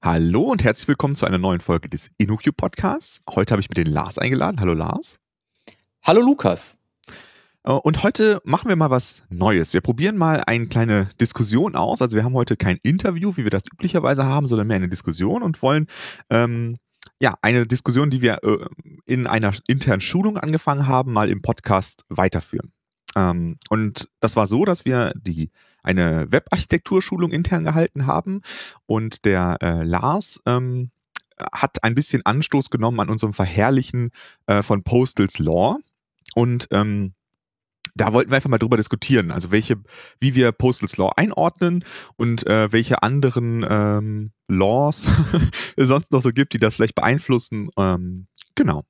Hallo und herzlich willkommen zu einer neuen Folge des InnoQ Podcasts. Heute habe ich mir den Lars eingeladen. Hallo Lars. Hallo Lukas. Äh, und heute machen wir mal was Neues. Wir probieren mal eine kleine Diskussion aus. Also wir haben heute kein Interview, wie wir das üblicherweise haben, sondern mehr eine Diskussion und wollen ähm, ja eine Diskussion, die wir äh, in einer internen Schulung angefangen haben, mal im Podcast weiterführen. Ähm, und das war so, dass wir die eine Webarchitekturschulung intern gehalten haben und der äh, Lars ähm, hat ein bisschen Anstoß genommen an unserem Verherrlichen äh, von Postals Law und ähm, da wollten wir einfach mal drüber diskutieren, also welche, wie wir Postals Law einordnen und äh, welche anderen ähm, Laws es sonst noch so gibt, die das vielleicht beeinflussen. Ähm, genau.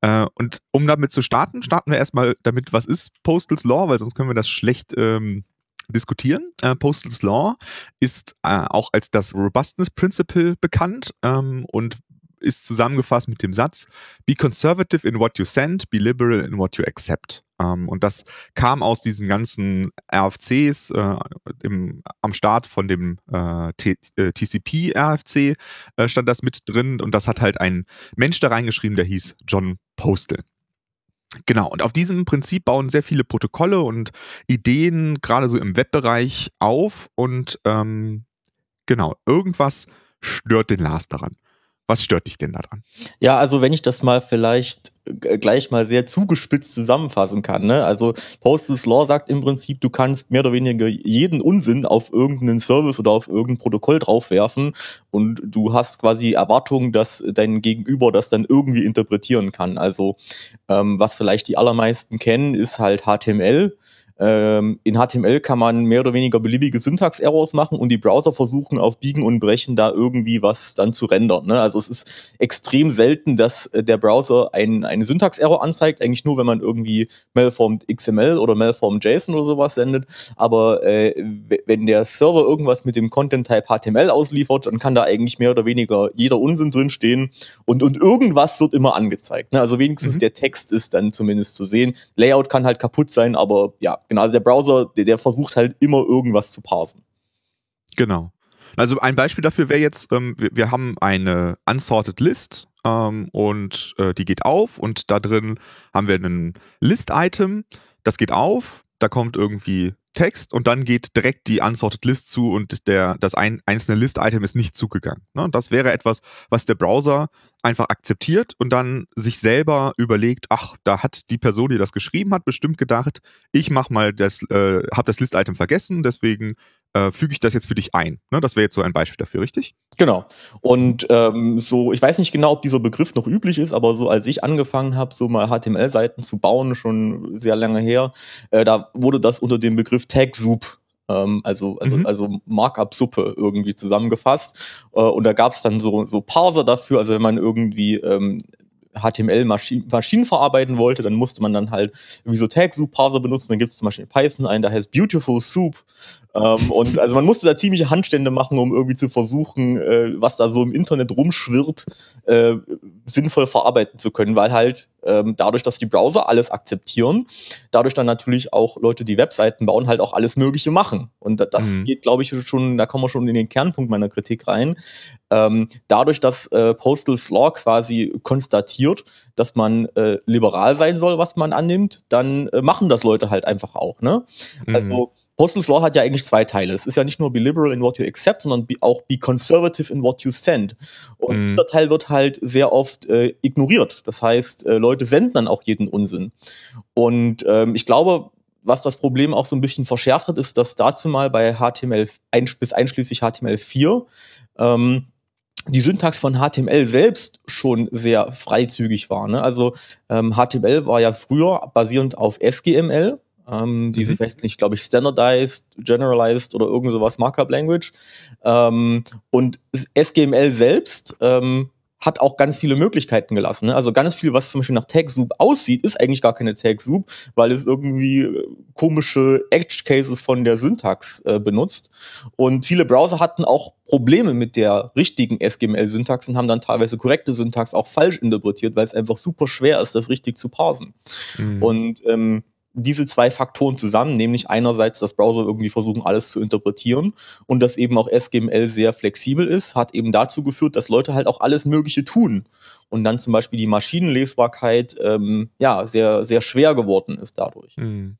Äh, und um damit zu starten, starten wir erstmal damit, was ist Postals Law, weil sonst können wir das schlecht ähm, diskutieren. Äh, Postal's Law ist äh, auch als das Robustness Principle bekannt ähm, und ist zusammengefasst mit dem Satz, be conservative in what you send, be liberal in what you accept. Ähm, und das kam aus diesen ganzen RFCs äh, im, am Start von dem äh, TCP-RFC äh, äh, stand das mit drin und das hat halt ein Mensch da reingeschrieben, der hieß John Postal. Genau, und auf diesem Prinzip bauen sehr viele Protokolle und Ideen, gerade so im Webbereich, auf. Und ähm, genau, irgendwas stört den Lars daran. Was stört dich denn daran? Ja, also wenn ich das mal vielleicht gleich mal sehr zugespitzt zusammenfassen kann. Ne? Also Postals Law sagt im Prinzip, du kannst mehr oder weniger jeden Unsinn auf irgendeinen Service oder auf irgendein Protokoll draufwerfen und du hast quasi Erwartungen, dass dein Gegenüber das dann irgendwie interpretieren kann. Also ähm, was vielleicht die allermeisten kennen, ist halt HTML. Ähm, in HTML kann man mehr oder weniger beliebige Syntax-Errors machen und die Browser versuchen auf Biegen und Brechen da irgendwie was dann zu rendern. Ne? Also es ist extrem selten, dass äh, der Browser ein, eine Syntax-Error anzeigt, eigentlich nur, wenn man irgendwie malformed XML oder malformed JSON oder sowas sendet. Aber äh, wenn der Server irgendwas mit dem Content-Type HTML ausliefert, dann kann da eigentlich mehr oder weniger jeder Unsinn drinstehen und, und irgendwas wird immer angezeigt. Ne? Also wenigstens mhm. der Text ist dann zumindest zu sehen. Layout kann halt kaputt sein, aber ja, Genau, also der Browser, der, der versucht halt immer irgendwas zu parsen. Genau. Also ein Beispiel dafür wäre jetzt, ähm, wir, wir, haben eine unsorted List ähm, und äh, die geht auf und da drin haben wir ein List-Item, das geht auf, da kommt irgendwie Text und dann geht direkt die unsorted List zu und der, das ein, einzelne List-Item ist nicht zugegangen. Ne? Das wäre etwas, was der Browser einfach akzeptiert und dann sich selber überlegt, ach, da hat die Person, die das geschrieben hat, bestimmt gedacht, ich mach mal das, äh, habe das List-Item vergessen, deswegen äh, füge ich das jetzt für dich ein. Ne? Das wäre jetzt so ein Beispiel dafür, richtig? Genau. Und ähm, so, ich weiß nicht genau, ob dieser Begriff noch üblich ist, aber so als ich angefangen habe, so mal HTML-Seiten zu bauen, schon sehr lange her, äh, da wurde das unter dem Begriff Tag-Soup ähm, also, also, mhm. also Markup-Suppe irgendwie zusammengefasst. Äh, und da gab es dann so, so Parser dafür, also wenn man irgendwie ähm, HTML Maschinen, Maschinen verarbeiten wollte, dann musste man dann halt irgendwie so Tag-Soup-Parser benutzen. Dann gibt es zum Beispiel in Python einen, der heißt Beautiful Soup. Ähm, und also man musste da ziemliche Handstände machen, um irgendwie zu versuchen, äh, was da so im Internet rumschwirrt, äh, sinnvoll verarbeiten zu können, weil halt ähm, dadurch, dass die Browser alles akzeptieren, dadurch dann natürlich auch Leute, die Webseiten bauen, halt auch alles Mögliche machen. Und das mhm. geht, glaube ich, schon, da kommen wir schon in den Kernpunkt meiner Kritik rein. Ähm, dadurch, dass äh, Postal Law quasi konstatiert, dass man äh, liberal sein soll, was man annimmt, dann äh, machen das Leute halt einfach auch. Ne? Mhm. Also Postal Law hat ja eigentlich zwei Teile. Es ist ja nicht nur be liberal in what you accept, sondern be, auch be conservative in what you send. Und mhm. dieser Teil wird halt sehr oft äh, ignoriert. Das heißt, äh, Leute senden dann auch jeden Unsinn. Und ähm, ich glaube, was das Problem auch so ein bisschen verschärft hat, ist, dass dazu mal bei HTML bis einschließlich HTML4 ähm, die Syntax von HTML selbst schon sehr freizügig war. Ne? Also ähm, HTML war ja früher basierend auf SGML ähm, die mhm. nicht, glaube ich, standardized, generalized oder irgend sowas Markup Language. Ähm, und SGML selbst ähm, hat auch ganz viele Möglichkeiten gelassen. Ne? Also ganz viel, was zum Beispiel nach TagSoup aussieht, ist eigentlich gar keine TagSoup, weil es irgendwie äh, komische Edge-Cases von der Syntax äh, benutzt. Und viele Browser hatten auch Probleme mit der richtigen SGML-Syntax und haben dann teilweise korrekte Syntax auch falsch interpretiert, weil es einfach super schwer ist, das richtig zu parsen. Mhm. Und ähm, diese zwei Faktoren zusammen, nämlich einerseits, dass Browser irgendwie versuchen, alles zu interpretieren und dass eben auch SGML sehr flexibel ist, hat eben dazu geführt, dass Leute halt auch alles Mögliche tun und dann zum Beispiel die Maschinenlesbarkeit ähm, ja sehr sehr schwer geworden ist dadurch. Hm.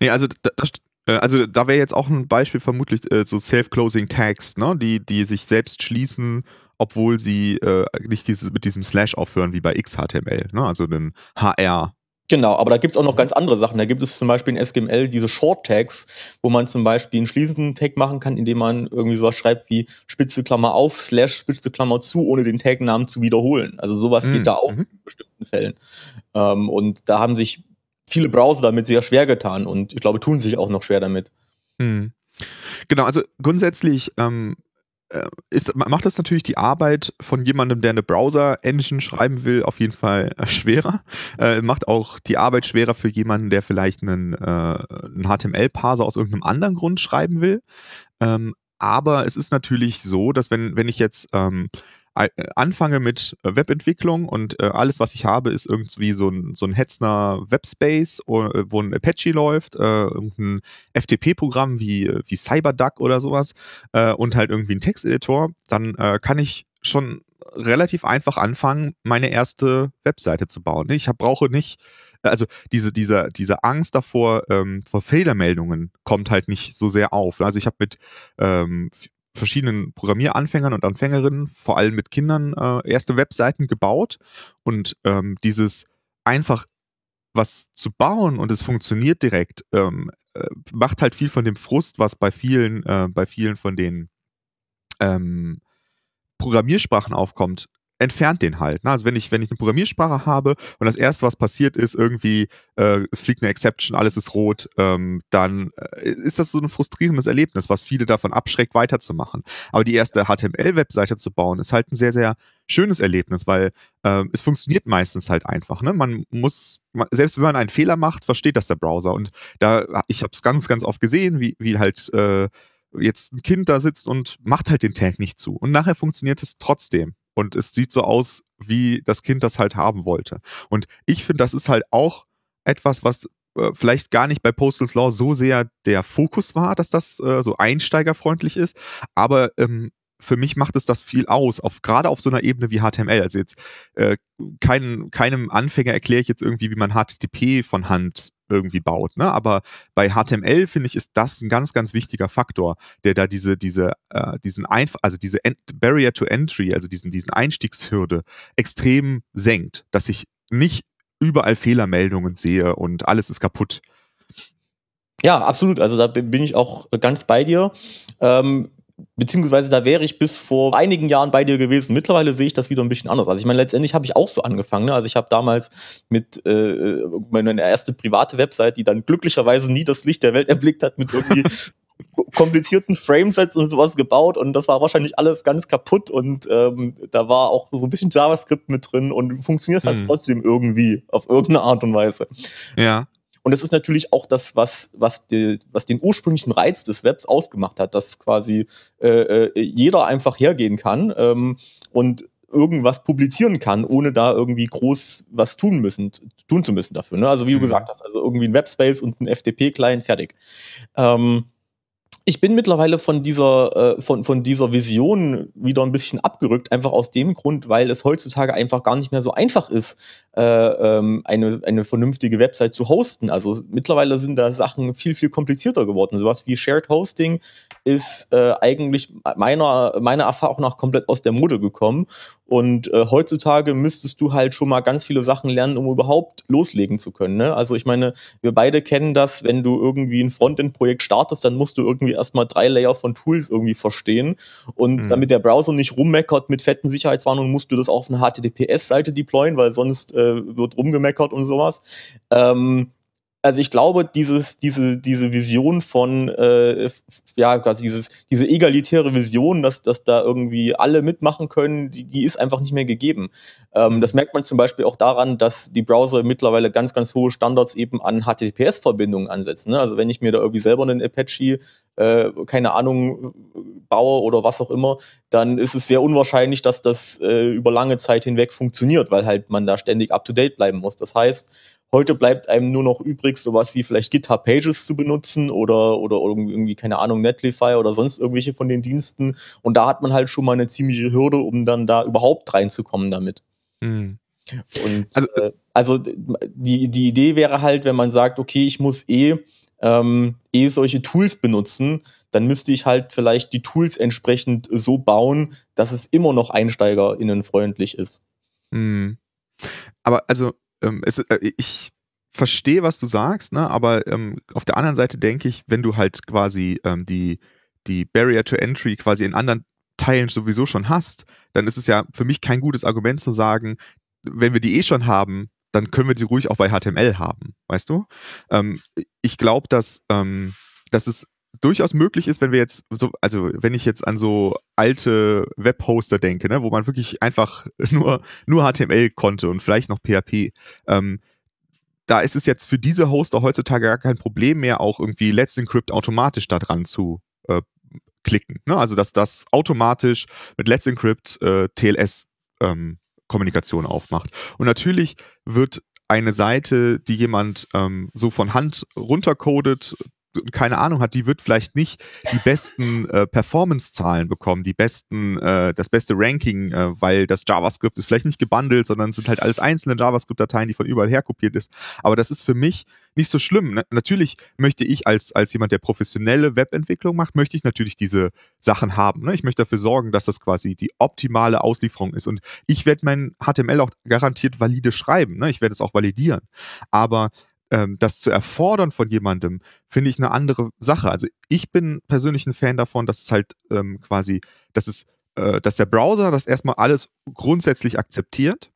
Nee, also das, äh, also da wäre jetzt auch ein Beispiel vermutlich äh, so Self-Closing Tags, ne? die, die sich selbst schließen, obwohl sie äh, nicht dieses, mit diesem Slash aufhören wie bei XHTML, ne? also den HR. Genau, aber da gibt es auch noch ganz andere Sachen. Da gibt es zum Beispiel in SGML diese Short Tags, wo man zum Beispiel einen schließenden Tag machen kann, indem man irgendwie sowas schreibt wie Spitze Klammer auf, Slash, Spitze Klammer zu, ohne den Tagnamen zu wiederholen. Also sowas mhm. geht da auch mhm. in bestimmten Fällen. Ähm, und da haben sich viele Browser damit sehr schwer getan und ich glaube, tun sich auch noch schwer damit. Mhm. Genau, also grundsätzlich ähm, äh, ist, macht das natürlich die Arbeit von jemandem, der eine Browser-Engine schreiben will, auf jeden Fall äh, schwerer. Äh, macht auch die Arbeit schwerer für jemanden, der vielleicht einen, äh, einen HTML-Parser aus irgendeinem anderen Grund schreiben will. Ähm, aber es ist natürlich so, dass wenn, wenn ich jetzt ähm, äh, anfange mit äh, Webentwicklung und äh, alles, was ich habe, ist irgendwie so ein, so ein Hetzner Webspace, wo ein Apache läuft, äh, irgendein FTP-Programm wie, wie CyberDuck oder sowas äh, und halt irgendwie ein Texteditor, dann äh, kann ich schon relativ einfach anfangen, meine erste Webseite zu bauen. Ich hab, brauche nicht also diese, diese, diese Angst davor, ähm, vor Fehlermeldungen kommt halt nicht so sehr auf. Also ich habe mit ähm, verschiedenen Programmieranfängern und Anfängerinnen, vor allem mit Kindern, äh, erste Webseiten gebaut. Und ähm, dieses einfach was zu bauen und es funktioniert direkt, ähm, äh, macht halt viel von dem Frust, was bei vielen, äh, bei vielen von den ähm, Programmiersprachen aufkommt, entfernt den halt. Ne? Also wenn ich, wenn ich eine Programmiersprache habe und das erste, was passiert ist, irgendwie, äh, es fliegt eine Exception, alles ist rot, ähm, dann äh, ist das so ein frustrierendes Erlebnis, was viele davon abschreckt, weiterzumachen. Aber die erste HTML-Webseite zu bauen, ist halt ein sehr, sehr schönes Erlebnis, weil äh, es funktioniert meistens halt einfach. Ne? Man muss, man, selbst wenn man einen Fehler macht, versteht das der Browser. Und da, ich habe es ganz, ganz oft gesehen, wie, wie halt äh, jetzt ein Kind da sitzt und macht halt den Tag nicht zu. Und nachher funktioniert es trotzdem und es sieht so aus, wie das Kind das halt haben wollte. Und ich finde, das ist halt auch etwas, was äh, vielleicht gar nicht bei Postal Law so sehr der Fokus war, dass das äh, so einsteigerfreundlich ist, aber ähm, für mich macht es das viel aus, auf, gerade auf so einer Ebene wie HTML. Also jetzt äh, kein, keinem Anfänger erkläre ich jetzt irgendwie, wie man HTTP von Hand irgendwie baut. Ne? Aber bei HTML finde ich, ist das ein ganz, ganz wichtiger Faktor, der da diese, diese, äh, diesen Einf also diese Ent Barrier to Entry, also diesen, diesen Einstiegshürde extrem senkt, dass ich nicht überall Fehlermeldungen sehe und alles ist kaputt. Ja, absolut. Also da bin ich auch ganz bei dir. Ähm, beziehungsweise da wäre ich bis vor einigen Jahren bei dir gewesen. Mittlerweile sehe ich das wieder ein bisschen anders. Also ich meine, letztendlich habe ich auch so angefangen. Ne? Also ich habe damals mit äh, meine erste private Website, die dann glücklicherweise nie das Licht der Welt erblickt hat, mit irgendwie komplizierten Framesets und sowas gebaut und das war wahrscheinlich alles ganz kaputt und ähm, da war auch so ein bisschen JavaScript mit drin und funktioniert halt hm. trotzdem irgendwie auf irgendeine Art und Weise. Ja. Und das ist natürlich auch das, was, was, die, was den ursprünglichen Reiz des Webs ausgemacht hat, dass quasi äh, äh, jeder einfach hergehen kann ähm, und irgendwas publizieren kann, ohne da irgendwie groß was tun müssen, tun zu müssen dafür. Ne? Also wie du mhm. gesagt hast, also irgendwie ein Webspace und ein FTP-Client fertig. Ähm, ich bin mittlerweile von dieser, äh, von, von dieser Vision wieder ein bisschen abgerückt, einfach aus dem Grund, weil es heutzutage einfach gar nicht mehr so einfach ist, äh, ähm, eine, eine vernünftige Website zu hosten. Also mittlerweile sind da Sachen viel, viel komplizierter geworden. Sowas wie Shared Hosting ist äh, eigentlich meiner, meiner Erfahrung nach komplett aus der Mode gekommen. Und äh, heutzutage müsstest du halt schon mal ganz viele Sachen lernen, um überhaupt loslegen zu können. Ne? Also ich meine, wir beide kennen das, wenn du irgendwie ein Frontend-Projekt startest, dann musst du irgendwie erstmal drei Layer von Tools irgendwie verstehen. Und mhm. damit der Browser nicht rummeckert mit fetten Sicherheitswarnungen, musst du das auf eine HTTPS-Seite deployen, weil sonst äh, wird rumgemeckert und sowas. Ähm, also ich glaube, dieses, diese, diese Vision von, äh, ja, quasi dieses, diese egalitäre Vision, dass, dass da irgendwie alle mitmachen können, die, die ist einfach nicht mehr gegeben. Ähm, das merkt man zum Beispiel auch daran, dass die Browser mittlerweile ganz, ganz hohe Standards eben an HTTPS-Verbindungen ansetzen. Ne? Also wenn ich mir da irgendwie selber einen Apache, äh, keine Ahnung, baue oder was auch immer, dann ist es sehr unwahrscheinlich, dass das äh, über lange Zeit hinweg funktioniert, weil halt man da ständig up-to-date bleiben muss. Das heißt, heute bleibt einem nur noch übrig, sowas wie vielleicht GitHub Pages zu benutzen oder, oder irgendwie, keine Ahnung, Netlify oder sonst irgendwelche von den Diensten. Und da hat man halt schon mal eine ziemliche Hürde, um dann da überhaupt reinzukommen damit. Mhm. Und also, äh, also die, die Idee wäre halt, wenn man sagt, okay, ich muss eh, ähm, eh solche Tools benutzen, dann müsste ich halt vielleicht die Tools entsprechend so bauen, dass es immer noch einsteigerinnenfreundlich ist. Mhm. Aber also, ähm, es, äh, ich verstehe, was du sagst, ne? aber ähm, auf der anderen Seite denke ich, wenn du halt quasi ähm, die, die Barrier to Entry quasi in anderen Teilen sowieso schon hast, dann ist es ja für mich kein gutes Argument zu sagen, wenn wir die eh schon haben, dann können wir die ruhig auch bei HTML haben, weißt du? Ähm, ich glaube, dass, ähm, dass es durchaus möglich ist, wenn wir jetzt so, also wenn ich jetzt an so alte Webhoster denke, ne, wo man wirklich einfach nur, nur HTML konnte und vielleicht noch PHP, ähm, da ist es jetzt für diese Hoster heutzutage gar kein Problem mehr, auch irgendwie Let's Encrypt automatisch da dran zu äh, klicken. Ne? Also dass das automatisch mit Let's Encrypt äh, TLS ähm, Kommunikation aufmacht. Und natürlich wird eine Seite, die jemand ähm, so von Hand runtercodet, keine Ahnung hat, die wird vielleicht nicht die besten äh, Performance-Zahlen bekommen, die besten, äh, das beste Ranking, äh, weil das JavaScript ist vielleicht nicht gebundelt, sondern es sind halt alles einzelne JavaScript-Dateien, die von überall her kopiert ist. Aber das ist für mich nicht so schlimm. Ne? Natürlich möchte ich als, als jemand, der professionelle Webentwicklung macht, möchte ich natürlich diese Sachen haben. Ne? Ich möchte dafür sorgen, dass das quasi die optimale Auslieferung ist. Und ich werde mein HTML auch garantiert valide schreiben. Ne? Ich werde es auch validieren. Aber ähm, das zu erfordern von jemandem, finde ich eine andere Sache. Also ich bin persönlich ein Fan davon, dass es halt ähm, quasi, dass es, äh, dass der Browser das erstmal alles grundsätzlich akzeptiert,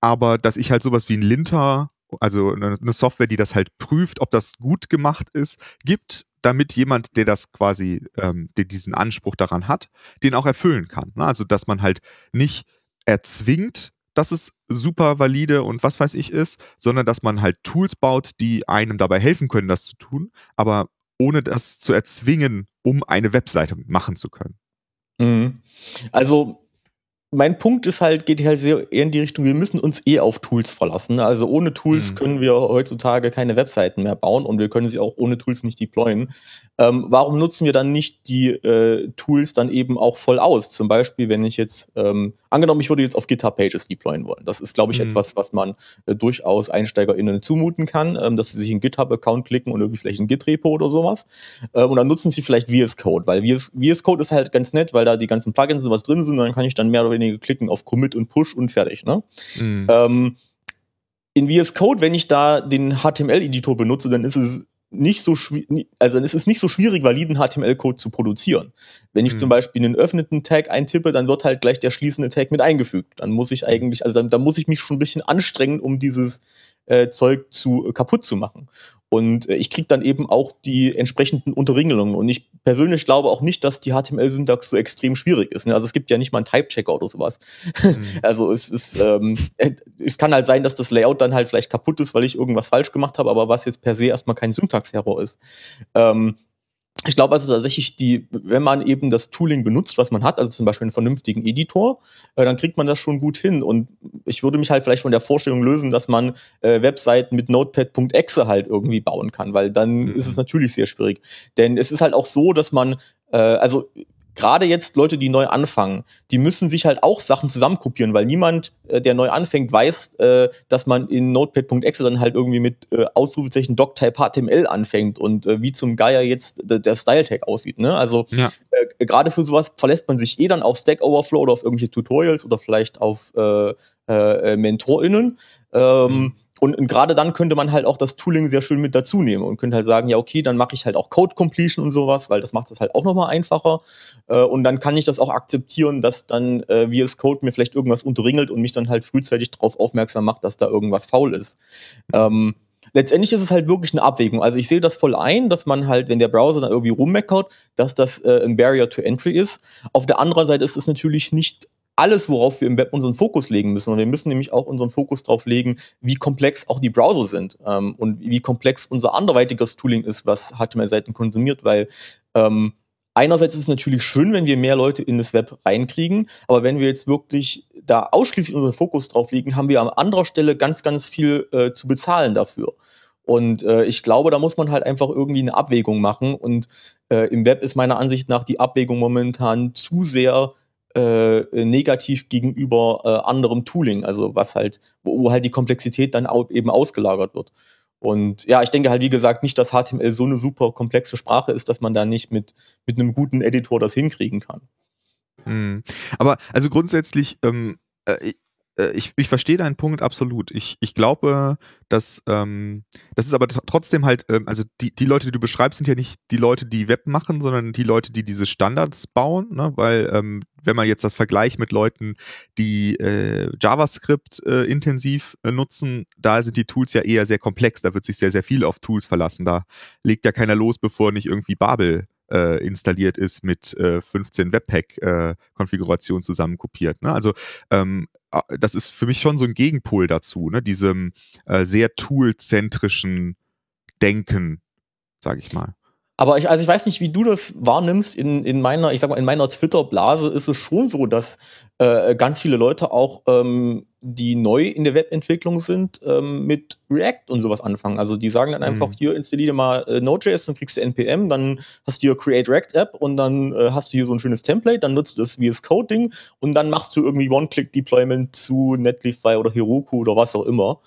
aber dass ich halt sowas wie ein Linter, also eine, Software, die das halt prüft, ob das gut gemacht ist, gibt, damit jemand, der das quasi, ähm, der diesen Anspruch daran hat, den auch erfüllen kann. Ne? Also dass man halt nicht erzwingt, dass es super valide und was weiß ich ist, sondern dass man halt Tools baut, die einem dabei helfen können, das zu tun, aber ohne das zu erzwingen, um eine Webseite machen zu können. Mhm. Also mein Punkt ist halt, geht halt sehr eher in die Richtung, wir müssen uns eh auf Tools verlassen. Also ohne Tools mhm. können wir heutzutage keine Webseiten mehr bauen und wir können sie auch ohne Tools nicht deployen. Ähm, warum nutzen wir dann nicht die äh, Tools dann eben auch voll aus? Zum Beispiel, wenn ich jetzt, ähm, angenommen, ich würde jetzt auf GitHub Pages deployen wollen. Das ist, glaube ich, mhm. etwas, was man äh, durchaus EinsteigerInnen zumuten kann, ähm, dass sie sich einen GitHub-Account klicken und irgendwie vielleicht ein Git-Repo oder sowas. Ähm, und dann nutzen sie vielleicht VS Code, weil VS, VS Code ist halt ganz nett, weil da die ganzen Plugins und was drin sind und dann kann ich dann mehr oder weniger wenige klicken auf Commit und Push und fertig. Ne? Mhm. Ähm, in VS Code, wenn ich da den HTML-Editor benutze, dann ist es nicht so schwierig, also dann ist es nicht so schwierig, validen HTML-Code zu produzieren. Wenn ich mhm. zum Beispiel einen öffneten Tag eintippe, dann wird halt gleich der schließende Tag mit eingefügt. Dann muss ich eigentlich, also dann, dann muss ich mich schon ein bisschen anstrengen, um dieses äh, Zeug zu äh, kaputt zu machen. Und äh, ich kriege dann eben auch die entsprechenden Unterringelungen. Und ich persönlich glaube auch nicht, dass die HTML-Syntax so extrem schwierig ist. Ne? Also es gibt ja nicht mal einen Type-Checker oder sowas. Mhm. Also es ist, ähm, äh, es kann halt sein, dass das Layout dann halt vielleicht kaputt ist, weil ich irgendwas falsch gemacht habe, aber was jetzt per se erstmal kein Syntax-Error ist. Ähm, ich glaube also tatsächlich, die, wenn man eben das Tooling benutzt, was man hat, also zum Beispiel einen vernünftigen Editor, äh, dann kriegt man das schon gut hin. Und ich würde mich halt vielleicht von der Vorstellung lösen, dass man äh, Webseiten mit Notepad.exe halt irgendwie bauen kann, weil dann mhm. ist es natürlich sehr schwierig. Denn es ist halt auch so, dass man, äh, also gerade jetzt Leute, die neu anfangen, die müssen sich halt auch Sachen zusammenkopieren, weil niemand, äh, der neu anfängt, weiß, äh, dass man in Notepad.exe dann halt irgendwie mit äh, Ausrufezeichen Doctype HTML anfängt und äh, wie zum Geier jetzt der Style-Tag aussieht. Ne? Also ja. äh, gerade für sowas verlässt man sich eh dann auf Stack Overflow oder auf irgendwelche Tutorials oder vielleicht auf äh, äh, MentorInnen. Ähm, mhm und, und gerade dann könnte man halt auch das Tooling sehr schön mit dazu nehmen und könnte halt sagen, ja, okay, dann mache ich halt auch Code Completion und sowas, weil das macht es halt auch nochmal einfacher. Äh, und dann kann ich das auch akzeptieren, dass dann äh, VS Code mir vielleicht irgendwas unterringelt und mich dann halt frühzeitig darauf aufmerksam macht, dass da irgendwas faul ist. Ähm, letztendlich ist es halt wirklich eine Abwägung. Also ich sehe das voll ein, dass man halt, wenn der Browser dann irgendwie rummeckert, dass das äh, ein Barrier to Entry ist. Auf der anderen Seite ist es natürlich nicht alles, worauf wir im Web unseren Fokus legen müssen. Und wir müssen nämlich auch unseren Fokus darauf legen, wie komplex auch die Browser sind ähm, und wie komplex unser anderweitiges Tooling ist, was HTML-Seiten konsumiert, weil ähm, einerseits ist es natürlich schön, wenn wir mehr Leute in das Web reinkriegen, aber wenn wir jetzt wirklich da ausschließlich unseren Fokus drauf legen, haben wir an anderer Stelle ganz, ganz viel äh, zu bezahlen dafür. Und äh, ich glaube, da muss man halt einfach irgendwie eine Abwägung machen. Und äh, im Web ist meiner Ansicht nach die Abwägung momentan zu sehr äh, negativ gegenüber äh, anderem Tooling, also was halt, wo, wo halt die Komplexität dann auch eben ausgelagert wird. Und ja, ich denke halt, wie gesagt, nicht, dass HTML so eine super komplexe Sprache ist, dass man da nicht mit, mit einem guten Editor das hinkriegen kann. Mhm. Aber also grundsätzlich, ähm, äh, äh, ich, ich verstehe deinen Punkt absolut. Ich, ich glaube, dass ähm, das ist aber trotzdem halt, ähm, also die, die Leute, die du beschreibst, sind ja nicht die Leute, die Web machen, sondern die Leute, die diese Standards bauen, ne? weil ähm, wenn man jetzt das vergleicht mit Leuten, die äh, JavaScript äh, intensiv äh, nutzen, da sind die Tools ja eher sehr komplex, da wird sich sehr, sehr viel auf Tools verlassen. Da legt ja keiner los, bevor nicht irgendwie Babel äh, installiert ist mit äh, 15 Webpack-Konfigurationen äh, zusammen kopiert. Ne? Also ähm, das ist für mich schon so ein Gegenpol dazu, ne? diesem äh, sehr toolzentrischen Denken, sage ich mal. Aber ich, also ich weiß nicht, wie du das wahrnimmst. In, in meiner, ich sag mal, in meiner Twitter-Blase ist es schon so, dass äh, ganz viele Leute auch, ähm, die neu in der Webentwicklung sind, ähm, mit React und sowas anfangen. Also die sagen dann einfach, mhm. hier installiere mal äh, Node.js, dann kriegst du NPM, dann hast du hier Create React App und dann äh, hast du hier so ein schönes Template, dann nutzt du das VS Code Ding und dann machst du irgendwie One-Click-Deployment zu Netlify oder Heroku oder was auch immer.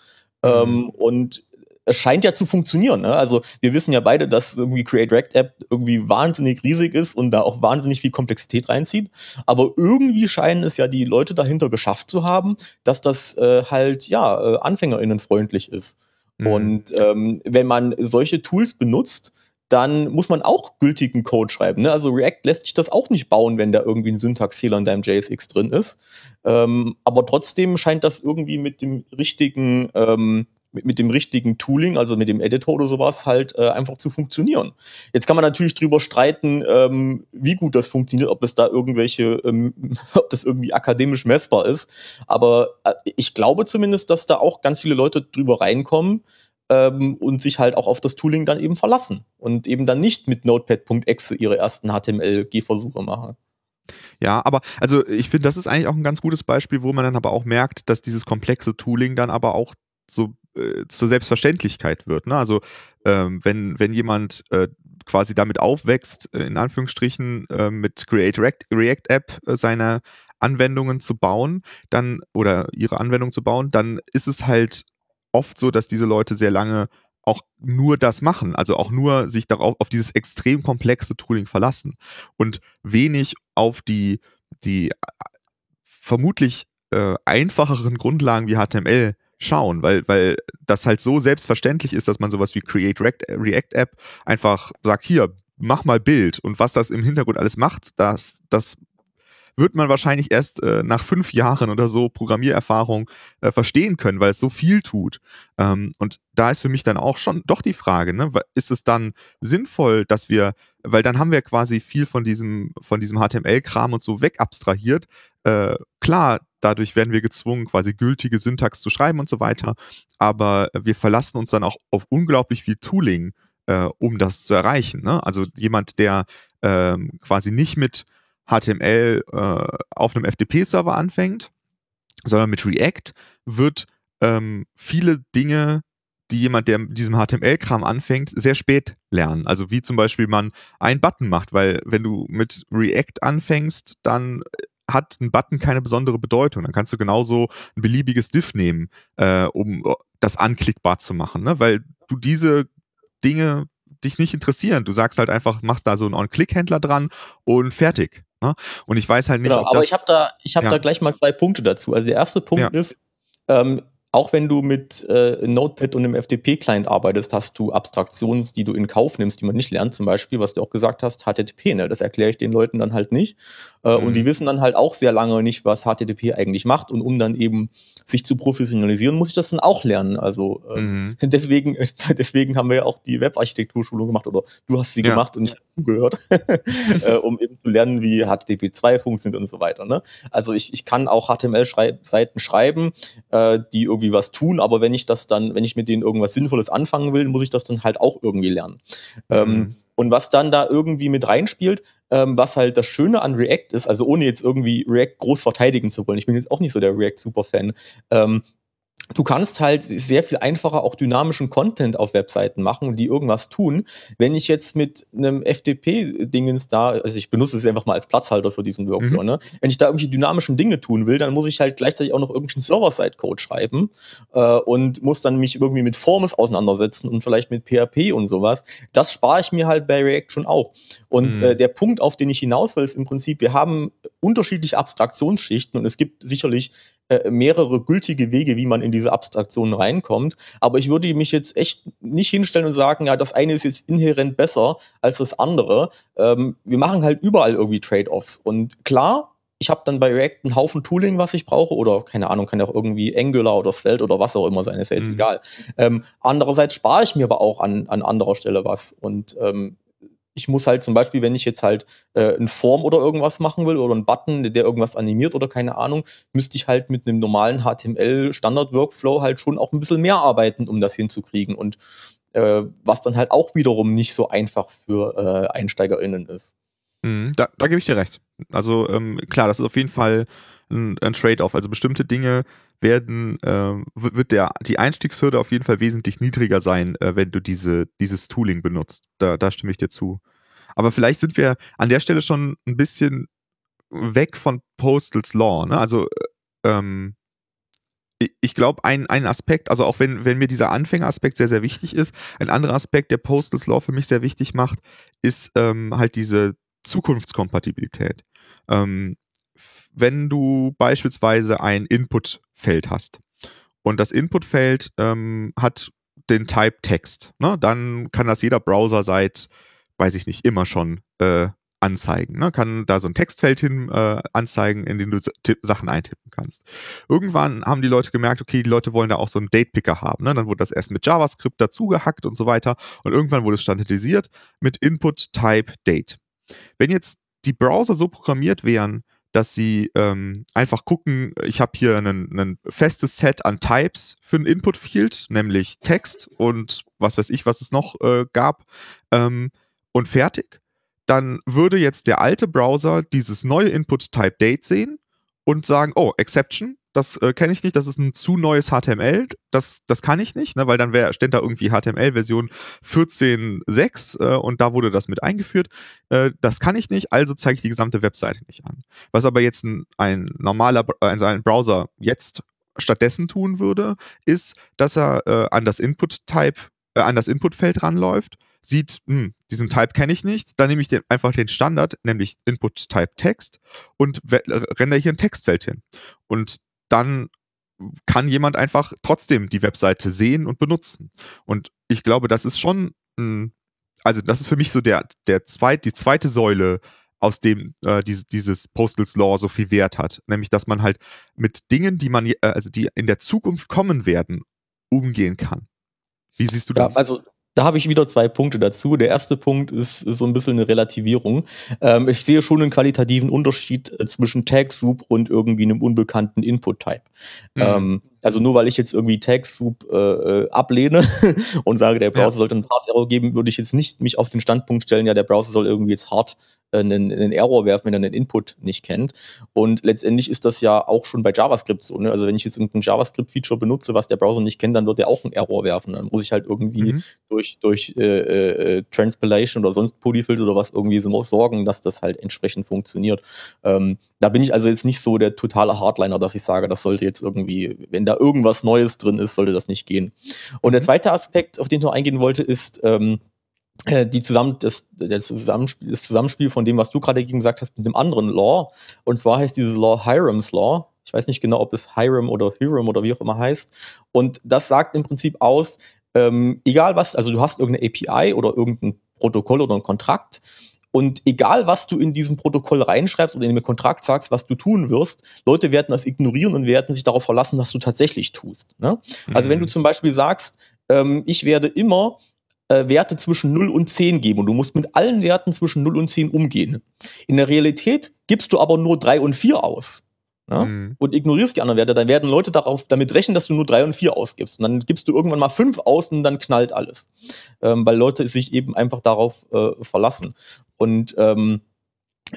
Mhm. Ähm, und es scheint ja zu funktionieren. Ne? Also wir wissen ja beide, dass irgendwie Create React App irgendwie wahnsinnig riesig ist und da auch wahnsinnig viel Komplexität reinzieht. Aber irgendwie scheinen es ja die Leute dahinter geschafft zu haben, dass das äh, halt ja äh, AnfängerInnen freundlich ist. Mhm. Und ähm, wenn man solche Tools benutzt, dann muss man auch gültigen Code schreiben. Ne? Also React lässt sich das auch nicht bauen, wenn da irgendwie ein Syntaxfehler in deinem JSX drin ist. Ähm, aber trotzdem scheint das irgendwie mit dem richtigen ähm, mit, mit dem richtigen Tooling, also mit dem Editor oder sowas, halt äh, einfach zu funktionieren. Jetzt kann man natürlich drüber streiten, ähm, wie gut das funktioniert, ob es da irgendwelche, ähm, ob das irgendwie akademisch messbar ist. Aber äh, ich glaube zumindest, dass da auch ganz viele Leute drüber reinkommen, ähm, und sich halt auch auf das Tooling dann eben verlassen und eben dann nicht mit Notepad.exe ihre ersten HTML-G-Versuche machen. Ja, aber also ich finde, das ist eigentlich auch ein ganz gutes Beispiel, wo man dann aber auch merkt, dass dieses komplexe Tooling dann aber auch so äh, zur Selbstverständlichkeit wird. Ne? Also ähm, wenn, wenn jemand äh, quasi damit aufwächst, äh, in Anführungsstrichen äh, mit Create React, React App äh, seine Anwendungen zu bauen, dann oder ihre Anwendung zu bauen, dann ist es halt oft so, dass diese Leute sehr lange auch nur das machen, also auch nur sich darauf auf dieses extrem komplexe Tooling verlassen und wenig auf die die vermutlich äh, einfacheren Grundlagen wie HTML schauen, weil, weil das halt so selbstverständlich ist, dass man sowas wie Create React, App einfach sagt, hier, mach mal Bild und was das im Hintergrund alles macht, das, das wird man wahrscheinlich erst äh, nach fünf Jahren oder so Programmiererfahrung äh, verstehen können, weil es so viel tut. Ähm, und da ist für mich dann auch schon doch die Frage, ne, ist es dann sinnvoll, dass wir, weil dann haben wir quasi viel von diesem, von diesem HTML-Kram und so wegabstrahiert. Äh, klar, dadurch werden wir gezwungen, quasi gültige Syntax zu schreiben und so weiter. Aber wir verlassen uns dann auch auf unglaublich viel Tooling, äh, um das zu erreichen. Ne? Also jemand, der ähm, quasi nicht mit HTML äh, auf einem FTP-Server anfängt, sondern mit React, wird ähm, viele Dinge die jemand, der mit diesem HTML-Kram anfängt, sehr spät lernen. Also wie zum Beispiel man einen Button macht, weil wenn du mit React anfängst, dann hat ein Button keine besondere Bedeutung. Dann kannst du genauso ein beliebiges Diff nehmen, äh, um äh, das anklickbar zu machen, ne? weil du diese Dinge dich nicht interessieren. Du sagst halt einfach, machst da so einen On-Click-Händler dran und fertig. Ne? Und ich weiß halt nicht, genau, ob aber das, ich habe da, ich hab ja. da gleich mal zwei Punkte dazu. Also der erste Punkt ja. ist, ähm, auch wenn du mit äh, Notepad und einem FTP-Client arbeitest, hast du Abstraktionen, die du in Kauf nimmst, die man nicht lernt. Zum Beispiel, was du auch gesagt hast, HTTP. Ne? Das erkläre ich den Leuten dann halt nicht. Äh, mhm. Und die wissen dann halt auch sehr lange nicht, was HTTP eigentlich macht. Und um dann eben sich zu professionalisieren, muss ich das dann auch lernen. Also äh, mhm. deswegen, deswegen haben wir ja auch die Webarchitekturschulung gemacht oder du hast sie ja. gemacht und ich habe zugehört, äh, um eben zu lernen, wie HTTP 2 funktioniert und so weiter. Ne? Also ich, ich kann auch HTML-Seiten schreiben, äh, die irgendwie irgendwie was tun, aber wenn ich das dann, wenn ich mit denen irgendwas Sinnvolles anfangen will, muss ich das dann halt auch irgendwie lernen. Ähm, mhm. Ähm, Und was dann da irgendwie mit reinspielt, ähm, was halt das Schöne an React ist, also ohne jetzt irgendwie React groß verteidigen zu wollen, ich bin jetzt auch nicht so der React-Superfan, ähm, du kannst halt sehr viel einfacher auch dynamischen Content auf Webseiten machen, die irgendwas tun. Wenn ich jetzt mit einem FTP-Dingens da, also ich benutze es einfach mal als Platzhalter für diesen Workflow, mhm. ne? Wenn ich da irgendwelche dynamischen Dinge tun will, dann muss ich halt gleichzeitig auch noch irgendeinen Server-Side-Code schreiben äh, und muss dann mich irgendwie mit Forms auseinandersetzen und vielleicht mit PHP und sowas. Das spare ich mir halt bei React schon auch. Und mhm. äh, der Punkt, auf den ich hinaus will, ist im Prinzip, wir haben unterschiedliche Abstraktionsschichten und es gibt sicherlich äh, mehrere gültige Wege, wie man in diese Abstraktionen reinkommt. Aber ich würde mich jetzt echt nicht hinstellen und sagen, ja, das eine ist jetzt inhärent besser als das andere. Ähm, wir machen halt überall irgendwie Trade-offs. Und klar, ich habe dann bei React einen Haufen Tooling, was ich brauche, oder keine Ahnung, kann ja auch irgendwie Angular oder Svelte oder was auch immer sein, ist ja jetzt mhm. egal. Ähm, andererseits spare ich mir aber auch an, an anderer Stelle was. Und ähm, ich muss halt zum Beispiel, wenn ich jetzt halt äh, eine Form oder irgendwas machen will oder einen Button, der irgendwas animiert oder keine Ahnung, müsste ich halt mit einem normalen HTML-Standard-Workflow halt schon auch ein bisschen mehr arbeiten, um das hinzukriegen. Und äh, was dann halt auch wiederum nicht so einfach für äh, EinsteigerInnen ist. Mhm, da, da gebe ich dir recht. Also ähm, klar, das ist auf jeden Fall ein, ein Trade-off. Also bestimmte Dinge werden, äh, wird der, die Einstiegshürde auf jeden Fall wesentlich niedriger sein, äh, wenn du diese, dieses Tooling benutzt. Da, da stimme ich dir zu. Aber vielleicht sind wir an der Stelle schon ein bisschen weg von Postal's Law. Ne? Also äh, ähm, ich glaube, ein, ein Aspekt, also auch wenn, wenn mir dieser Anfängeraspekt sehr, sehr wichtig ist, ein anderer Aspekt, der Postal's Law für mich sehr wichtig macht, ist ähm, halt diese Zukunftskompatibilität. Ähm, wenn du beispielsweise ein Input-Feld hast und das Input-Feld ähm, hat den Type Text, ne, dann kann das jeder Browser seit, weiß ich nicht, immer schon äh, anzeigen. Ne? Kann da so ein Textfeld hin äh, anzeigen, in dem du Sachen eintippen kannst. Irgendwann haben die Leute gemerkt, okay, die Leute wollen da auch so einen Date-Picker haben. Ne? Dann wurde das erst mit JavaScript dazugehackt und so weiter. Und irgendwann wurde es standardisiert mit Input Type Date. Wenn jetzt die Browser so programmiert wären, dass sie ähm, einfach gucken, ich habe hier ein festes Set an Types für ein Input-Field, nämlich Text und was weiß ich, was es noch äh, gab, ähm, und fertig. Dann würde jetzt der alte Browser dieses neue Input-Type Date sehen und sagen, oh, Exception, das äh, kenne ich nicht, das ist ein zu neues HTML, das, das kann ich nicht, ne, weil dann wär, steht da irgendwie HTML-Version 14.6 äh, und da wurde das mit eingeführt. Äh, das kann ich nicht, also zeige ich die gesamte Webseite nicht an. Was aber jetzt ein, ein normaler, also ein Browser jetzt stattdessen tun würde, ist, dass er äh, an das Input-Type, äh, an das Input-Feld ranläuft sieht, hm, diesen Type kenne ich nicht, dann nehme ich den, einfach den Standard, nämlich Input Type Text und rendere hier ein Textfeld hin. Und dann kann jemand einfach trotzdem die Webseite sehen und benutzen. Und ich glaube, das ist schon, also das ist für mich so der, der zweit, die zweite Säule, aus dem äh, diese, dieses Postals Law so viel Wert hat. Nämlich, dass man halt mit Dingen, die man, äh, also die in der Zukunft kommen werden, umgehen kann. Wie siehst du das? Ja, also da habe ich wieder zwei Punkte dazu. Der erste Punkt ist so ein bisschen eine Relativierung. Ähm, ich sehe schon einen qualitativen Unterschied äh, zwischen Tag Soup und irgendwie einem unbekannten Input-Type. Mhm. Ähm, also nur weil ich jetzt irgendwie TagSoup äh, äh ablehne und sage, der Browser ja. sollte einen Pass-Error geben, würde ich jetzt nicht mich auf den Standpunkt stellen, ja, der Browser soll irgendwie jetzt hart äh, einen, einen Error werfen, wenn er einen Input nicht kennt. Und letztendlich ist das ja auch schon bei JavaScript so. Ne? Also wenn ich jetzt irgendein JavaScript-Feature benutze, was der Browser nicht kennt, dann wird er auch einen Error werfen. Dann muss ich halt irgendwie mhm. durch, durch äh, äh, Transpilation oder sonst Polyfill oder was irgendwie so sorgen, dass das halt entsprechend funktioniert. Ähm, da bin ich also jetzt nicht so der totale Hardliner, dass ich sage, das sollte jetzt irgendwie, wenn da irgendwas Neues drin ist, sollte das nicht gehen. Und der mhm. zweite Aspekt, auf den ich noch eingehen wollte, ist ähm, äh, die zusammen, das, das, Zusammenspiel, das Zusammenspiel von dem, was du gerade gesagt hast, mit dem anderen Law. Und zwar heißt dieses Law Hiram's Law. Ich weiß nicht genau, ob es Hiram oder Hiram oder wie auch immer heißt. Und das sagt im Prinzip aus, ähm, egal was, also du hast irgendeine API oder irgendein Protokoll oder ein Kontrakt und egal, was du in diesem Protokoll reinschreibst oder in dem Kontrakt sagst, was du tun wirst, Leute werden das ignorieren und werden sich darauf verlassen, was du tatsächlich tust. Ne? Mhm. Also wenn du mhm. zum Beispiel sagst, ähm, ich werde immer äh, Werte zwischen 0 und 10 geben und du musst mit allen Werten zwischen 0 und 10 umgehen. In der Realität gibst du aber nur 3 und 4 aus. Ja, mhm. und ignorierst die anderen Werte, dann werden Leute darauf damit rechnen, dass du nur drei und vier ausgibst. Und dann gibst du irgendwann mal fünf aus und dann knallt alles. Ähm, weil Leute sich eben einfach darauf äh, verlassen. Und ähm,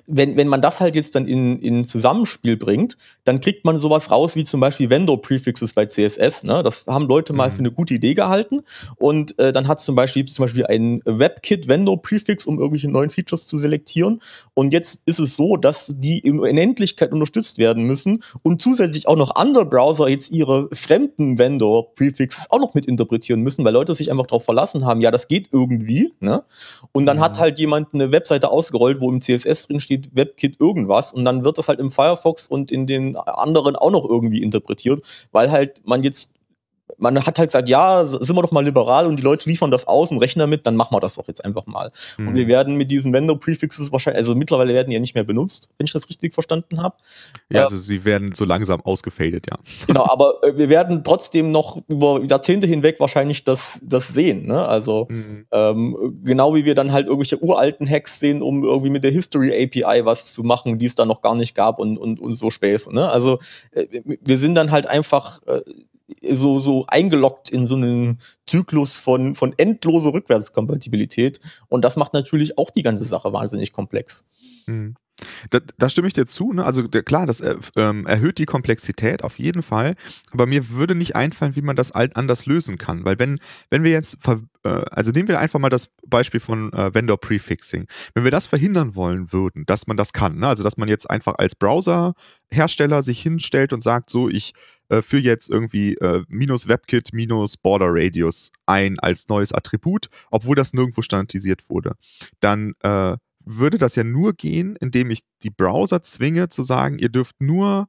wenn, wenn man das halt jetzt dann in, in Zusammenspiel bringt, dann kriegt man sowas raus wie zum Beispiel Vendor-Prefixes bei CSS. Ne? Das haben Leute mal mhm. für eine gute Idee gehalten. Und äh, dann hat zum Beispiel zum Beispiel ein WebKit-Vendor-Prefix, um irgendwelche neuen Features zu selektieren. Und jetzt ist es so, dass die in Unendlichkeit unterstützt werden müssen und zusätzlich auch noch andere Browser jetzt ihre fremden Vendor-Prefixes auch noch mit interpretieren müssen, weil Leute sich einfach darauf verlassen haben, ja, das geht irgendwie. Ne? Und dann mhm. hat halt jemand eine Webseite ausgerollt, wo im CSS drin steht WebKit irgendwas und dann wird das halt im Firefox und in den anderen auch noch irgendwie interpretiert, weil halt man jetzt man hat halt gesagt, ja, sind wir doch mal liberal und die Leute liefern das aus und rechnen damit, dann machen wir das doch jetzt einfach mal. Mhm. Und wir werden mit diesen Vendor-Prefixes wahrscheinlich, also mittlerweile werden die ja nicht mehr benutzt, wenn ich das richtig verstanden habe. Ja, äh, also sie werden so langsam ausgefadet, ja. Genau, aber äh, wir werden trotzdem noch über Jahrzehnte hinweg wahrscheinlich das, das sehen. Ne? Also mhm. ähm, genau wie wir dann halt irgendwelche uralten Hacks sehen, um irgendwie mit der History API was zu machen, die es da noch gar nicht gab und, und, und so Späße. Ne? Also äh, wir sind dann halt einfach äh, so, so eingeloggt in so einen Zyklus von, von endloser Rückwärtskompatibilität. Und das macht natürlich auch die ganze Sache wahnsinnig komplex. Mhm. Da, da, stimme ich dir zu. Ne? Also der, klar, das äh, ähm, erhöht die Komplexität auf jeden Fall. Aber mir würde nicht einfallen, wie man das anders lösen kann. Weil wenn, wenn wir jetzt, äh, also nehmen wir einfach mal das Beispiel von äh, Vendor Prefixing. Wenn wir das verhindern wollen würden, dass man das kann, ne? also dass man jetzt einfach als Browserhersteller sich hinstellt und sagt, so ich äh, führe jetzt irgendwie äh, minus WebKit minus Border Radius ein als neues Attribut, obwohl das nirgendwo standardisiert wurde, dann äh, würde das ja nur gehen, indem ich die Browser zwinge zu sagen, ihr dürft nur,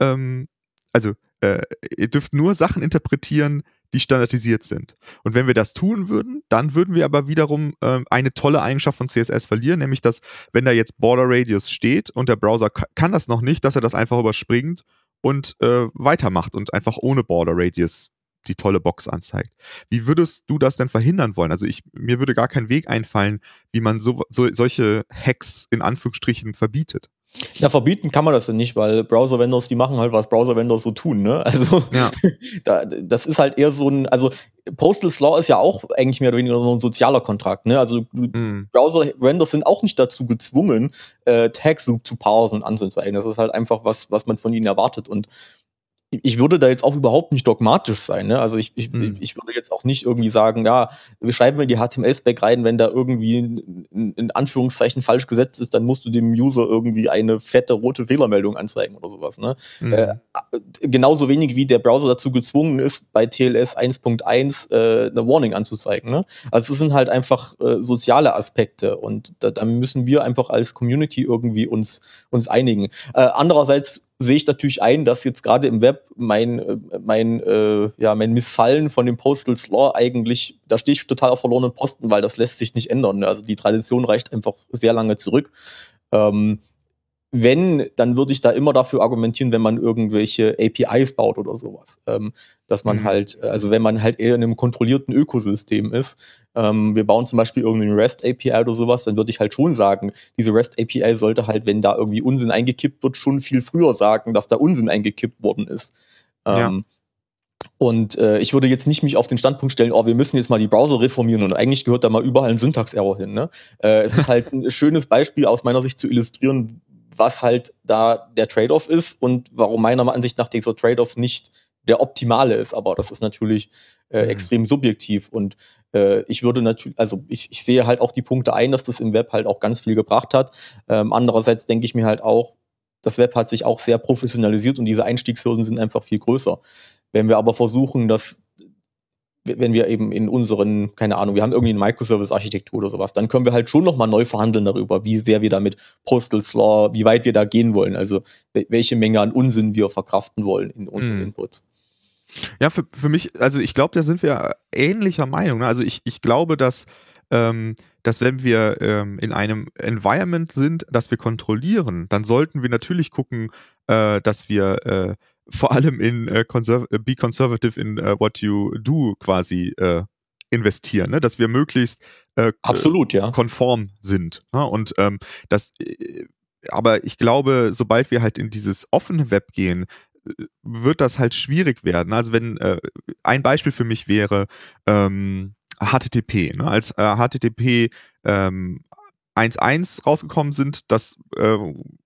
ähm, also äh, ihr dürft nur Sachen interpretieren, die standardisiert sind. Und wenn wir das tun würden, dann würden wir aber wiederum äh, eine tolle Eigenschaft von CSS verlieren, nämlich dass, wenn da jetzt Border Radius steht und der Browser kann das noch nicht, dass er das einfach überspringt und äh, weitermacht und einfach ohne Border Radius die tolle Box anzeigt. Wie würdest du das denn verhindern wollen? Also ich, mir würde gar kein Weg einfallen, wie man so, so solche Hacks in Anführungsstrichen verbietet. Ja, verbieten kann man das ja nicht, weil Browser-Vendors, die machen halt, was Browser-Vendors so tun, ne? Also, ja. da, das ist halt eher so ein, also Postal Law ist ja auch eigentlich mehr oder weniger so ein sozialer Kontrakt, ne? Also mhm. Browser-Vendors sind auch nicht dazu gezwungen, äh, Tags zu parsen und anzuzeigen. Das ist halt einfach was, was man von ihnen erwartet und ich würde da jetzt auch überhaupt nicht dogmatisch sein. Ne? Also ich, ich, hm. ich würde jetzt auch nicht irgendwie sagen, ja, wir schreiben in die HTML-Spec rein, wenn da irgendwie in, in, Anführungszeichen falsch gesetzt ist, dann musst du dem User irgendwie eine fette rote Fehlermeldung anzeigen oder sowas. Ne? Hm. Äh, genauso wenig wie der Browser dazu gezwungen ist, bei TLS 1.1 äh, eine Warning anzuzeigen. Ne? Also es sind halt einfach äh, soziale Aspekte und da, da, müssen wir einfach als Community irgendwie uns, uns einigen. Äh, andererseits sehe ich natürlich ein, dass jetzt gerade im Web mein, äh, mein, äh, ja, mein Missfallen von dem Postal Law eigentlich, da stehe ich total auf verlorenen Posten, weil das lässt sich nicht ändern. Also die Tradition reicht einfach sehr lange zurück. Ähm, wenn, dann würde ich da immer dafür argumentieren, wenn man irgendwelche APIs baut oder sowas. Ähm, dass man mhm. halt, also wenn man halt eher in einem kontrollierten Ökosystem ist, ähm, wir bauen zum Beispiel irgendeine REST API oder sowas, dann würde ich halt schon sagen, diese REST API sollte halt, wenn da irgendwie Unsinn eingekippt wird, schon viel früher sagen, dass da Unsinn eingekippt worden ist. Ähm, ja. Und äh, ich würde jetzt nicht mich auf den Standpunkt stellen, oh, wir müssen jetzt mal die Browser reformieren und eigentlich gehört da mal überall ein Syntax-Error hin. Ne? Äh, es ist halt ein schönes Beispiel aus meiner Sicht zu illustrieren, was halt da der Trade-off ist und warum meiner Ansicht nach dieser Trade-off nicht der optimale ist. Aber das ist natürlich äh, mhm. extrem subjektiv und äh, ich würde natürlich, also ich, ich sehe halt auch die Punkte ein, dass das im Web halt auch ganz viel gebracht hat. Ähm, andererseits denke ich mir halt auch, das Web hat sich auch sehr professionalisiert und diese Einstiegshürden sind einfach viel größer. Wenn wir aber versuchen, das wenn wir eben in unseren, keine Ahnung, wir haben irgendwie eine Microservice-Architektur oder sowas, dann können wir halt schon nochmal neu verhandeln darüber, wie sehr wir da mit Postal Law, wie weit wir da gehen wollen, also welche Menge an Unsinn wir verkraften wollen in unseren mm. Inputs. Ja, für, für mich, also ich glaube, da sind wir ähnlicher Meinung. Ne? Also ich, ich glaube, dass, ähm, dass wenn wir ähm, in einem Environment sind, das wir kontrollieren, dann sollten wir natürlich gucken, äh, dass wir äh, vor allem in äh, conserv äh, Be Conservative in uh, What You Do quasi äh, investieren, ne? dass wir möglichst äh, Absolut, ja. konform sind. Ne? Und ähm, das aber ich glaube, sobald wir halt in dieses offene Web gehen, äh, wird das halt schwierig werden. Also wenn äh, ein Beispiel für mich wäre ähm, HTTP. Ne? Als äh, HTTP ähm, 1.1 rausgekommen sind, das äh,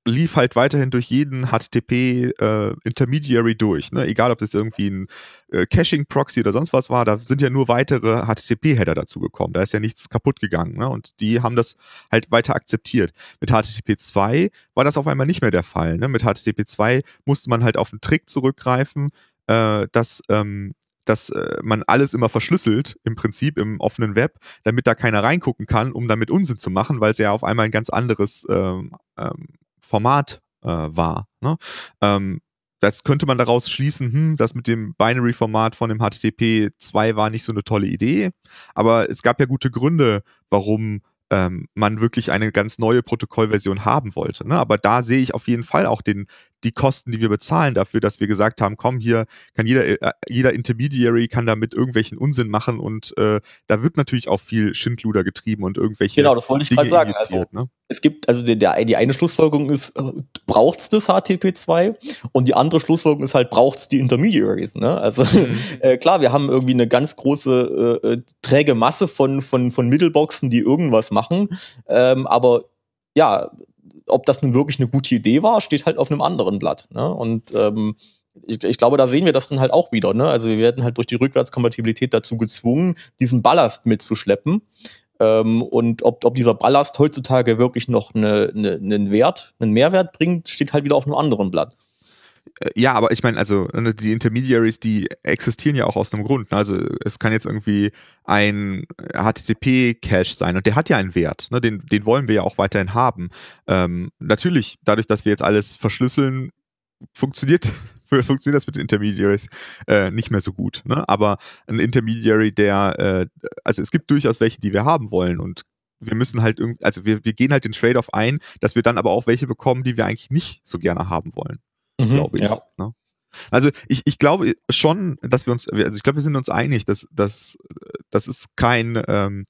lief halt weiterhin durch jeden HTTP-Intermediary äh, durch. Ne? Egal, ob das irgendwie ein äh, Caching-Proxy oder sonst was war, da sind ja nur weitere HTTP-Header dazu gekommen. Da ist ja nichts kaputt gegangen. Ne? Und die haben das halt weiter akzeptiert. Mit HTTP 2 war das auf einmal nicht mehr der Fall. Ne? Mit HTTP 2 musste man halt auf einen Trick zurückgreifen, äh, dass ähm, dass äh, man alles immer verschlüsselt, im Prinzip im offenen Web, damit da keiner reingucken kann, um damit Unsinn zu machen, weil es ja auf einmal ein ganz anderes ähm, ähm, Format äh, war. Ne? Ähm, das könnte man daraus schließen, hm, das mit dem Binary-Format von dem HTTP 2 war nicht so eine tolle Idee, aber es gab ja gute Gründe, warum ähm, man wirklich eine ganz neue Protokollversion haben wollte. Ne? Aber da sehe ich auf jeden Fall auch den, die Kosten, die wir bezahlen dafür, dass wir gesagt haben, komm, hier kann jeder, äh, jeder Intermediary kann damit irgendwelchen Unsinn machen und äh, da wird natürlich auch viel Schindluder getrieben und irgendwelche Genau, das wollte ich gerade sagen. Also, ne? Es gibt, also der, der, die eine Schlussfolgerung ist, äh, braucht es das HTTP2? Und die andere Schlussfolgerung ist halt, braucht es die Intermediaries? Ne? Also mhm. äh, klar, wir haben irgendwie eine ganz große äh, äh, träge Masse von, von, von Mittelboxen, die irgendwas machen. Ähm, aber ja, ob das nun wirklich eine gute Idee war, steht halt auf einem anderen Blatt. Ne? Und ähm, ich, ich, glaube, da sehen wir das dann halt auch wieder. Ne? Also wir werden halt durch die Rückwärtskompatibilität dazu gezwungen, diesen Ballast mitzuschleppen. Ähm, und ob, ob dieser Ballast heutzutage wirklich noch eine, eine, einen Wert, einen Mehrwert bringt, steht halt wieder auf einem anderen Blatt. Äh, ja, aber ich meine, also ne, die Intermediaries, die existieren ja auch aus einem Grund. Ne? Also es kann jetzt irgendwie ein HTTP-Cache sein und der hat ja einen Wert. Ne? Den, den wollen wir ja auch weiterhin haben. Ähm, natürlich, dadurch, dass wir jetzt alles verschlüsseln, funktioniert, funktioniert das mit den Intermediaries äh, nicht mehr so gut. Ne? Aber ein Intermediary, der, äh, also es gibt durchaus welche, die wir haben wollen und wir müssen halt irgendwie, also wir, wir gehen halt den Trade-off ein, dass wir dann aber auch welche bekommen, die wir eigentlich nicht so gerne haben wollen mhm, glaube ich. Ja. Ne? Also ich, ich glaube schon, dass wir uns, also ich glaube, wir sind uns einig, dass, dass das ist kein, ähm,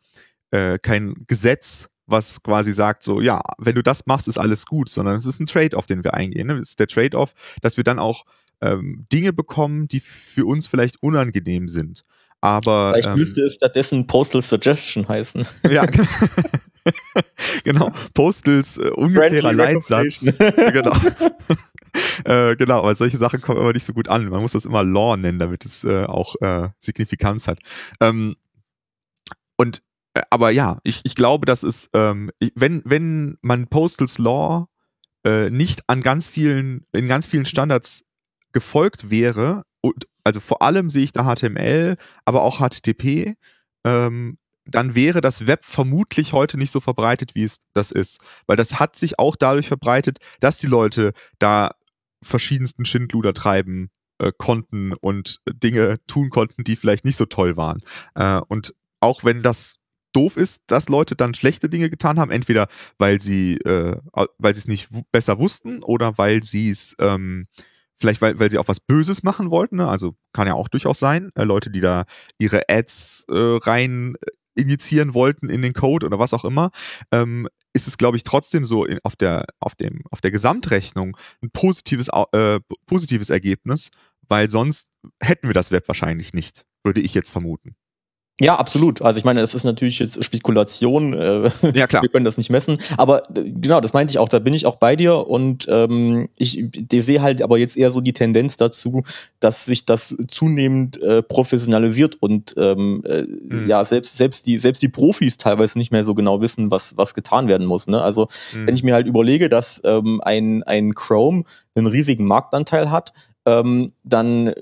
äh, kein Gesetz, was quasi sagt, so, ja, wenn du das machst, ist alles gut, sondern es ist ein Trade-off, den wir eingehen. Ne? Es ist der Trade-off, dass wir dann auch ähm, Dinge bekommen, die für uns vielleicht unangenehm sind. Aber. Vielleicht ähm, müsste es stattdessen Postal Suggestion heißen. Ja, genau. Postals äh, ungefährer Leitsatz. genau. äh, genau, aber solche Sachen kommen immer nicht so gut an. Man muss das immer Law nennen, damit es äh, auch äh, Signifikanz hat. Ähm, und äh, aber ja, ich, ich glaube, dass es, ähm, wenn, wenn man Postals Law äh, nicht an ganz vielen, in ganz vielen Standards gefolgt wäre, also vor allem sehe ich da HTML, aber auch HTTP, ähm, dann wäre das Web vermutlich heute nicht so verbreitet, wie es das ist. Weil das hat sich auch dadurch verbreitet, dass die Leute da verschiedensten Schindluder treiben äh, konnten und Dinge tun konnten, die vielleicht nicht so toll waren. Äh, und auch wenn das doof ist, dass Leute dann schlechte Dinge getan haben, entweder weil sie äh, weil sie es nicht besser wussten oder weil sie es ähm, vielleicht weil, weil sie auch was Böses machen wollten. Ne? Also kann ja auch durchaus sein, äh, Leute, die da ihre Ads äh, rein injizieren wollten in den Code oder was auch immer, ähm, ist es, glaube ich, trotzdem so in, auf, der, auf, dem, auf der Gesamtrechnung ein positives, äh, positives Ergebnis, weil sonst hätten wir das Web wahrscheinlich nicht, würde ich jetzt vermuten. Ja, absolut. Also ich meine, es ist natürlich jetzt Spekulation. Äh, ja, klar. Wir können das nicht messen. Aber genau, das meinte ich auch. Da bin ich auch bei dir. Und ähm, ich, ich sehe halt aber jetzt eher so die Tendenz dazu, dass sich das zunehmend äh, professionalisiert und ähm, äh, mhm. ja, selbst, selbst, die, selbst die Profis teilweise nicht mehr so genau wissen, was, was getan werden muss. Ne? Also mhm. wenn ich mir halt überlege, dass ähm, ein, ein Chrome einen riesigen Marktanteil hat, ähm, dann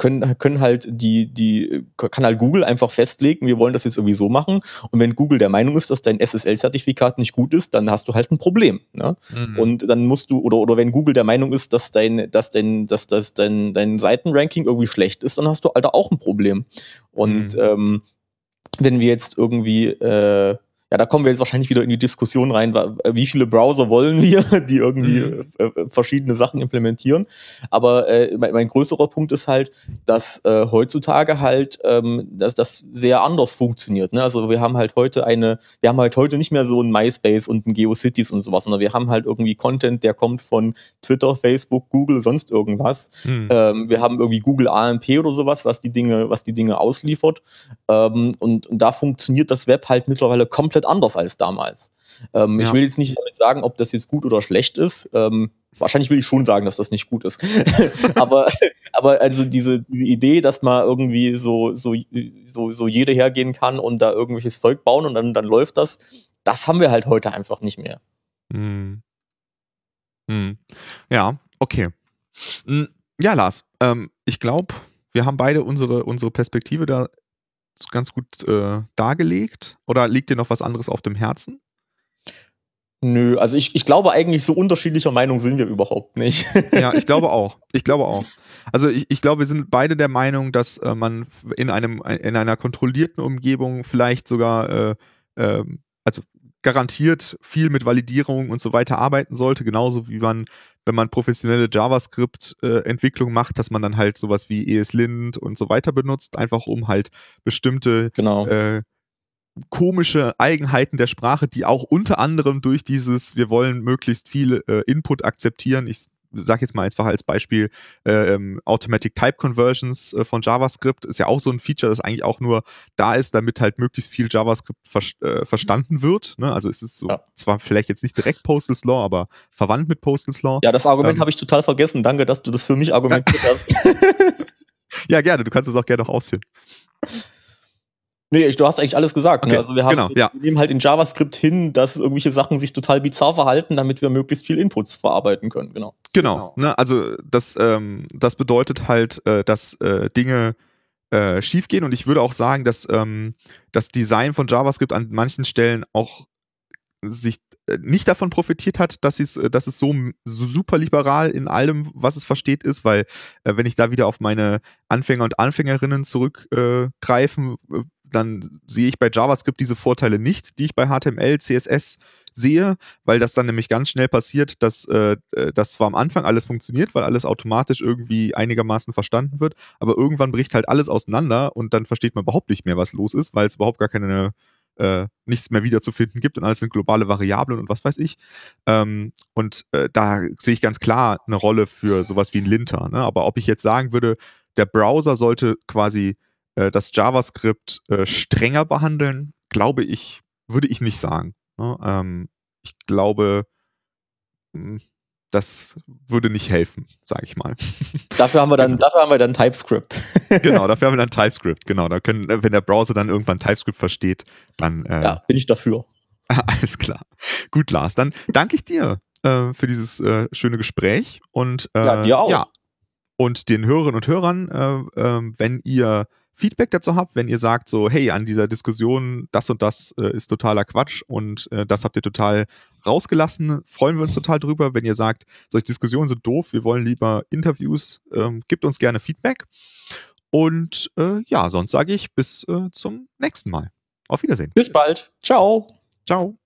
können, können halt die, die, kann halt Google einfach festlegen, wir wollen das jetzt irgendwie so machen. Und wenn Google der Meinung ist, dass dein SSL-Zertifikat nicht gut ist, dann hast du halt ein Problem. Ne? Mhm. Und dann musst du, oder, oder wenn Google der Meinung ist, dass dein, dass dein, dass, dass dein, dein Seitenranking irgendwie schlecht ist, dann hast du, Alter, auch ein Problem. Und mhm. ähm, wenn wir jetzt irgendwie, äh, ja, da kommen wir jetzt wahrscheinlich wieder in die Diskussion rein, wie viele Browser wollen wir, die irgendwie mhm. Äh, äh, verschiedene Sachen implementieren. Aber äh, mein, mein, größerer Punkt ist halt, dass äh, heutzutage halt, ähm, dass das sehr anders funktioniert. Ne? Also wir haben halt heute eine, wir haben halt heute nicht mehr so ein MySpace und ein GeoCities und sowas, sondern wir haben halt irgendwie Content, der kommt von Twitter, Facebook, Google, sonst irgendwas. Mhm. Ähm, wir haben irgendwie Google AMP oder sowas, was die Dinge, was die Dinge ausliefert. Ähm, und, und da funktioniert das Web halt mittlerweile komplett komplett anders als damals. Ähm, ja. Ich will jetzt nicht damit sagen, ob das jetzt gut oder schlecht ist. Ähm, wahrscheinlich will ich schon sagen, dass das nicht gut ist. aber, aber also diese, diese Idee, dass man irgendwie so, so, so, so jede hergehen kann und da irgendwelches Zeug bauen und dann, dann läuft das, das haben wir halt heute einfach nicht mehr. Hm. Hm. Ja, okay. Hm, ja, Lars, ähm, ich glaube, wir haben beide unsere, unsere Perspektive da ganz gut äh, dargelegt? Oder liegt dir noch was anderes auf dem Herzen? Nö, also ich, ich glaube eigentlich, so unterschiedlicher Meinung sind wir überhaupt nicht. ja, ich glaube auch. Ich glaube auch. Also ich, ich glaube, wir sind beide der Meinung, dass äh, man in einem in einer kontrollierten Umgebung vielleicht sogar äh, äh, also garantiert viel mit Validierung und so weiter arbeiten sollte, genauso wie man wenn man professionelle JavaScript-Entwicklung äh, macht, dass man dann halt sowas wie ESLint und so weiter benutzt, einfach um halt bestimmte genau. äh, komische Eigenheiten der Sprache, die auch unter anderem durch dieses, wir wollen möglichst viel äh, Input akzeptieren. Ich sag jetzt mal einfach als Beispiel äh, ähm, Automatic Type Conversions äh, von JavaScript ist ja auch so ein Feature, das eigentlich auch nur da ist, damit halt möglichst viel JavaScript ver äh, verstanden wird. Ne? Also es ist so ja. zwar vielleicht jetzt nicht direkt Postal's Law, aber verwandt mit Postal's Law. Ja, das Argument ähm, habe ich total vergessen. Danke, dass du das für mich argumentiert hast. ja, gerne. Du kannst es auch gerne noch ausführen. Nee, du hast eigentlich alles gesagt. Okay, ne? Also wir, haben, genau, ja. wir nehmen halt in JavaScript hin, dass irgendwelche Sachen sich total bizarr verhalten, damit wir möglichst viel Inputs verarbeiten können. Genau. Genau. genau. Ne? Also das, ähm, das bedeutet halt, äh, dass äh, Dinge äh, schiefgehen und ich würde auch sagen, dass ähm, das Design von JavaScript an manchen Stellen auch sich äh, nicht davon profitiert hat, dass, es, dass es so, so super liberal in allem, was es versteht, ist, weil äh, wenn ich da wieder auf meine Anfänger und Anfängerinnen zurückgreifen äh, dann sehe ich bei JavaScript diese Vorteile nicht, die ich bei HTML, CSS sehe, weil das dann nämlich ganz schnell passiert, dass äh, äh, das zwar am Anfang alles funktioniert, weil alles automatisch irgendwie einigermaßen verstanden wird, aber irgendwann bricht halt alles auseinander und dann versteht man überhaupt nicht mehr, was los ist, weil es überhaupt gar keine äh, nichts mehr wiederzufinden gibt und alles sind globale Variablen und was weiß ich. Ähm, und äh, da sehe ich ganz klar eine Rolle für sowas wie ein Linter. Ne? Aber ob ich jetzt sagen würde, der Browser sollte quasi äh, das JavaScript äh, strenger behandeln, glaube ich, würde ich nicht sagen. Ne? Ähm, ich glaube, hm, das würde nicht helfen, sage ich mal. Dafür haben wir dann, dafür haben wir dann TypeScript. genau, dafür haben wir dann TypeScript. Genau, da können, wenn der Browser dann irgendwann TypeScript versteht, dann äh, ja, bin ich dafür. Alles klar. Gut, Lars, dann danke ich dir äh, für dieses äh, schöne Gespräch und äh, ja, dir auch. Ja, und den Hörerinnen und Hörern, äh, äh, wenn ihr Feedback dazu habt, wenn ihr sagt so, hey, an dieser Diskussion, das und das äh, ist totaler Quatsch und äh, das habt ihr total rausgelassen, freuen wir uns total drüber. Wenn ihr sagt, solche Diskussionen sind doof, wir wollen lieber Interviews, ähm, gebt uns gerne Feedback. Und äh, ja, sonst sage ich bis äh, zum nächsten Mal. Auf Wiedersehen. Bis bald. Ciao. Ciao.